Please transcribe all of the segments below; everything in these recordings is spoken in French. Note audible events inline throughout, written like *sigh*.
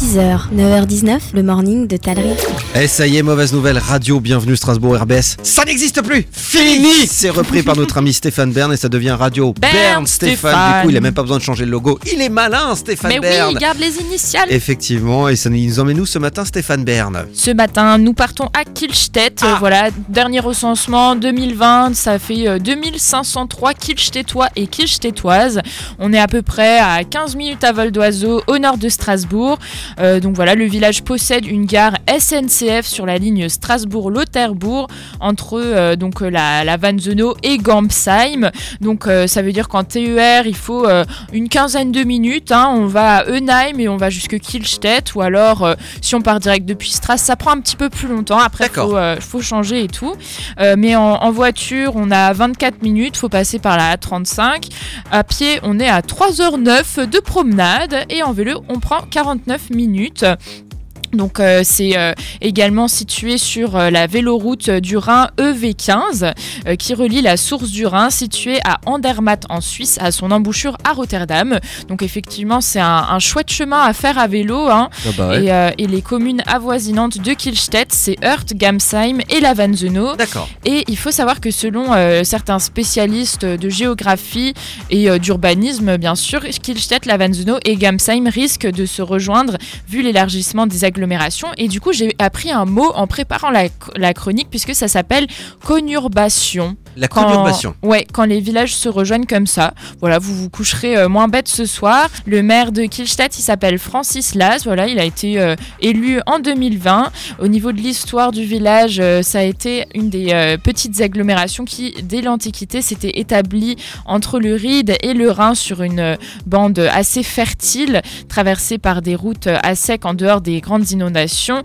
6h, 9h19, le morning de Talry. Eh ça y est, mauvaise nouvelle, radio, bienvenue Strasbourg RBS. Ça n'existe plus Fini C'est repris par notre ami Stéphane Bern et ça devient radio Bern Stéphane. Stéphane. Du coup, il a même pas besoin de changer le logo. Il est malin, Stéphane Mais Bern. oui, garde les initiales. Effectivement, et ça nous emmène nous ce matin, Stéphane Bern Ce matin, nous partons à Kielstedt. Ah. Euh, voilà, dernier recensement 2020, ça fait euh, 2503 Kielstedtois et Kielstedtoises. On est à peu près à 15 minutes à vol d'oiseau au nord de Strasbourg. Euh, donc voilà, le village possède une gare SNCF sur la ligne Strasbourg-Lauterbourg entre euh, donc euh, la, la Vanzeno et Gampsheim. Donc ça veut dire qu'en TER, il faut une quinzaine de minutes. hein. On va à Eunheim et on va jusque Kielstedt. Ou alors, euh, si on part direct depuis Stras, ça prend un petit peu plus longtemps. Après, il faut, euh, faut changer et tout. Euh, mais en, en voiture, on a 24 minutes. faut passer par la A35. À pied, on est à 3h09 de promenade. Et en vélo, on prend 49 minutes minutes. Donc euh, c'est euh, également situé sur euh, la véloroute du Rhin EV15 euh, qui relie la source du Rhin située à Andermatt en Suisse à son embouchure à Rotterdam. Donc effectivement c'est un, un chouette chemin à faire à vélo hein. Ah bah ouais. et, et les communes avoisinantes de Kielstedt c'est Hurt, Gamsheim et Lavenzeno. D'accord. Et il faut savoir que selon certains spécialistes de géographie et d'urbanisme, bien sûr, Kielstedt, Lavenzeno et Gamsheim risquent de se rejoindre vu l'élargissement des agglomérations. Et du coup, j'ai appris un mot en préparant la, chronique puisque ça s'appelle conurbation. La Quand- conurbation. Ouais, quand les villages se rejoignent comme ça. Voilà, vous vous coucherez euh, moins bête ce soir. Le maire de Kielstedt, il s'appelle Francis Laz. Voilà, il a été euh, élu en 2020. Au niveau de l'histoire du village, euh, ça a été une des petites agglomérations qui, dès l'Antiquité, s'était établie entre le Ride et le Rhin sur une bande assez fertile, traversée par des routes à sec en dehors des grandes inondations,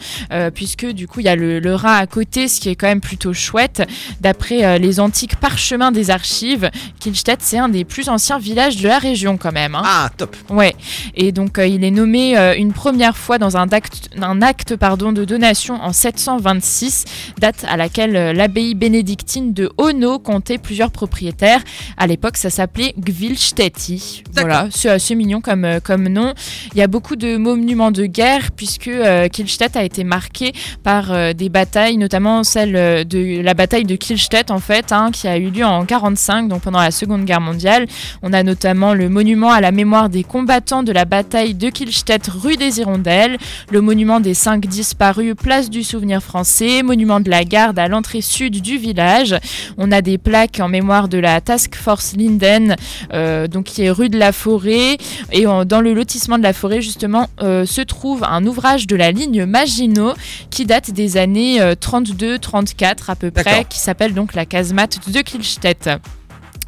puisque du coup, il y a le, le Rhin à côté, ce qui est quand même plutôt chouette. D'après les antiques parchemins des archives, Kielstedt, c'est un des plus anciens villages de la région quand même. hein. Ah, top Ouais, et donc euh, il est nommé euh, une première fois dans un acte, un acte pardon, de donation en 726, date à laquelle euh, l'abbaye bénédictine de Ono comptait plusieurs propriétaires. À l'époque, ça s'appelait Gvilstetti. D'accord. Voilà, c'est assez mignon comme, comme nom. Il y a beaucoup de monuments de guerre puisque euh, Kielstedt a été marqué par euh, des batailles, notamment celle de la bataille de Kielstedt en fait, hein, qui a eu lieu en 45, donc pendant la Seconde Guerre mondiale. On a notamment le monument à la mémoire des combattants de la bataille de Kielstedt rue des Hirondelles, le monument des cinq disparus place du souvenir français, monument de la garde à l'entrée sud du village. On a des plaques en mémoire de la Task Force Linden, euh, donc qui est rue de la Forêt. Et en- dans le lotissement de la Forêt, justement, euh, se trouve un ouvrage de la ligne Maginot qui date des années 32-34 à peu près, qui s'appelle donc la casemate de Kielstedt.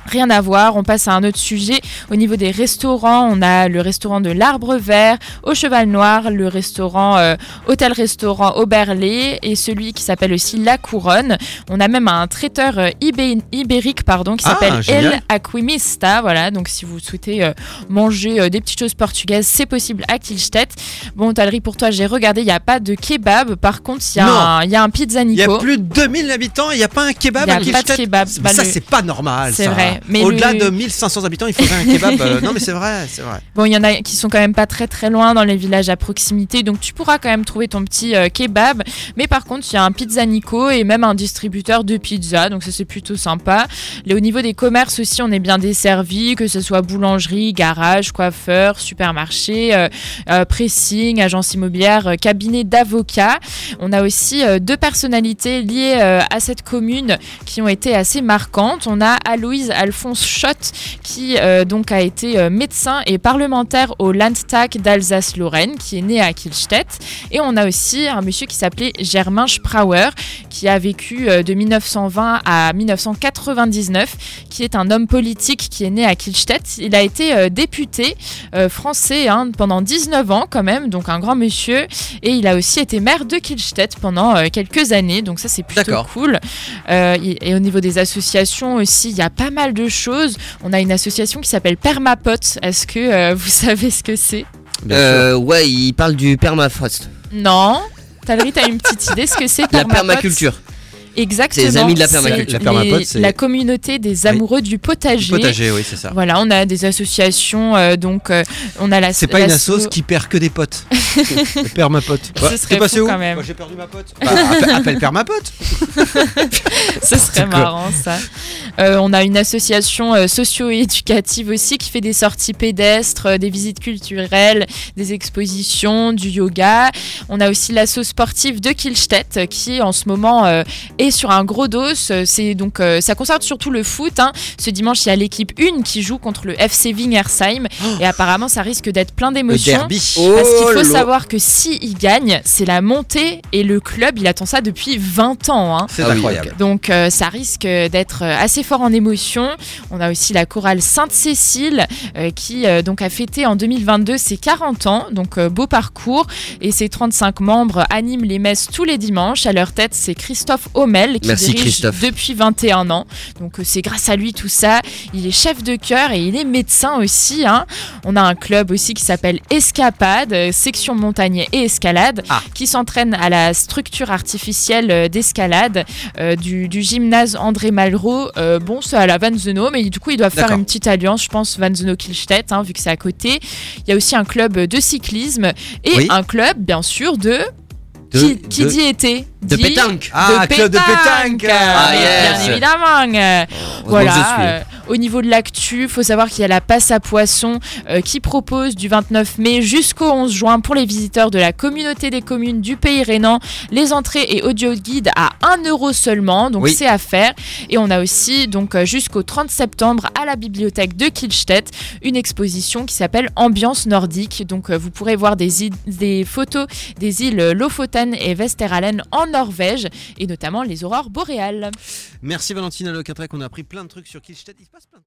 Rien à voir, on passe à un autre sujet. Au niveau des restaurants, on a le restaurant de l'Arbre Vert, au Cheval Noir, le restaurant euh, Hôtel-Restaurant Auberlé et celui qui s'appelle aussi La Couronne. On a même un traiteur euh, ibé- ibérique pardon, qui Ah, s'appelle. El Aquimista. Voilà, donc si vous souhaitez euh, manger des petites choses portugaises, c'est possible à Kielstedt. Bon, Talry, pour toi, j'ai regardé, il n'y a pas de kebab. Par contre, il y, a un- il y a un pizza Il y a Nico. plus de 2000 habitants il n'y a pas un kebab Il y a à pas de kebab. Bah, ça, le- c'est pas normal. C'est vrai, mais Au-delà le- de 1500 habitants, il faudrait un kebab. euh, non, mais c'est vrai, c'est vrai. Bon, il y en a qui sont quand même pas très très loin dans les villages à proximité, donc tu pourras quand même trouver ton petit euh, kebab. Mais par contre, il y a un pizza Nico et même un distributeur de pizza, donc ça c'est plutôt sympa. Et au niveau des commerces aussi, on est bien desservi, que ce soit boulangerie, garage, coiffeur, supermarché, euh, pressing, agence immobilière, cabinet d'avocats. On a aussi deux personnalités liées à cette commune qui ont été assez marquantes. On a Aloïse Alphonse Schott qui euh, donc a été euh, médecin et parlementaire au Landtag d'Alsace-Lorraine, qui est né à Kielstedt. Et on a aussi un monsieur qui s'appelait Germain Sprauer, qui a vécu euh, de 1920 à 1999, qui est un homme politique qui est né à Kielstedt. Il a été député français hein, pendant 19 ans quand même, donc un grand monsieur. Et il a aussi été maire de Kielstedt pendant quelques années, donc ça c'est plutôt cool. Euh, et et au niveau des associations aussi, il y a pas mal de choses. On a une association qui s'appelle Permapot. Est-ce que euh, vous *laughs* savez ce que c'est? Euh, ouais, il parle du permafrost. Non Talry, t'as une petite idée ce que c'est La permaculture. Exactement. C'est les amis de la permaculture. La permapote, les- la communauté des amoureux du potager. Potager, oui, c'est ça. Voilà, on a des associations, euh, donc euh, on a la. C'est pas une assoce qui perd que des potes. *laughs* Elle perd ma pote. Ce serait passé fou où quand même. Bah, J'ai perdu ma pote. Bah, appelle, appelle perd ma pote. *laughs* Ce serait marrant ça. Euh, on a une association euh, socio-éducative aussi qui fait des sorties pédestres, euh, des visites culturelles, des expositions, du yoga. On a aussi l'asso sportive de Kielstedt euh, qui en ce moment euh, sur un gros dos. Euh, C'est donc euh, ça concerne surtout le foot. hein. Ce dimanche, il y a l'équipe 1 qui joue contre le FC Wingersheim et apparemment ça risque d'être plein Le d'émotions. derby. Parce qu'il Oh faut là. savoir que si il gagne, c'est la montée et le club, il attend ça depuis 20 ans. hein. C'est Ah oui, incroyable. Donc euh, ça risque d'être assez fort en émotion. On a aussi la chorale Sainte-Cécile euh, qui euh, donc a fêté en 2022 ses 40 ans, donc euh, beau parcours. Et ses 35 membres animent les messes tous les dimanches. À leur tête, c'est Christophe Qui Merci, dirige Christophe. depuis 21 ans. Donc euh, c'est grâce à lui tout ça. Il est chef de chœur et il est médecin aussi. hein. On a un club aussi qui s'appelle Escapade, euh, section montagne et escalade, Ah. qui s'entraîne à la structure artificielle euh, d'escalade euh, du, du gymnase André Malraux. Euh, bon, c'est à la Van Zeno, mais du coup, ils doivent faire une petite alliance, je pense, Van Zeno-Kilstedt, hein, vu que c'est à côté. Il y a aussi un club de cyclisme et Oui. un club, bien sûr, de. De- qui, qui de- dit été De dit pétanque. Ah, club de pétanque. Ah, Bien évidemment euh, je voilà, suis. euh, au niveau de l'actu, faut savoir qu'il y a la passe à poisson euh, qui propose du 29 mai jusqu'au 11 juin pour les visiteurs de la communauté des communes du pays rhénan les entrées et audio guide à 1 euro seulement, donc Oui. c'est à faire. Et on a aussi donc euh, jusqu'au 30 septembre à la bibliothèque de Kielstedt une exposition qui s'appelle Ambiance nordique. Donc euh, vous pourrez voir des, photos des îles Lofoten et Vesteralen en Norvège et notamment les aurores boréales. Merci Valentina Lecatrec, on a appris plein de trucs sur Kielstedt. Il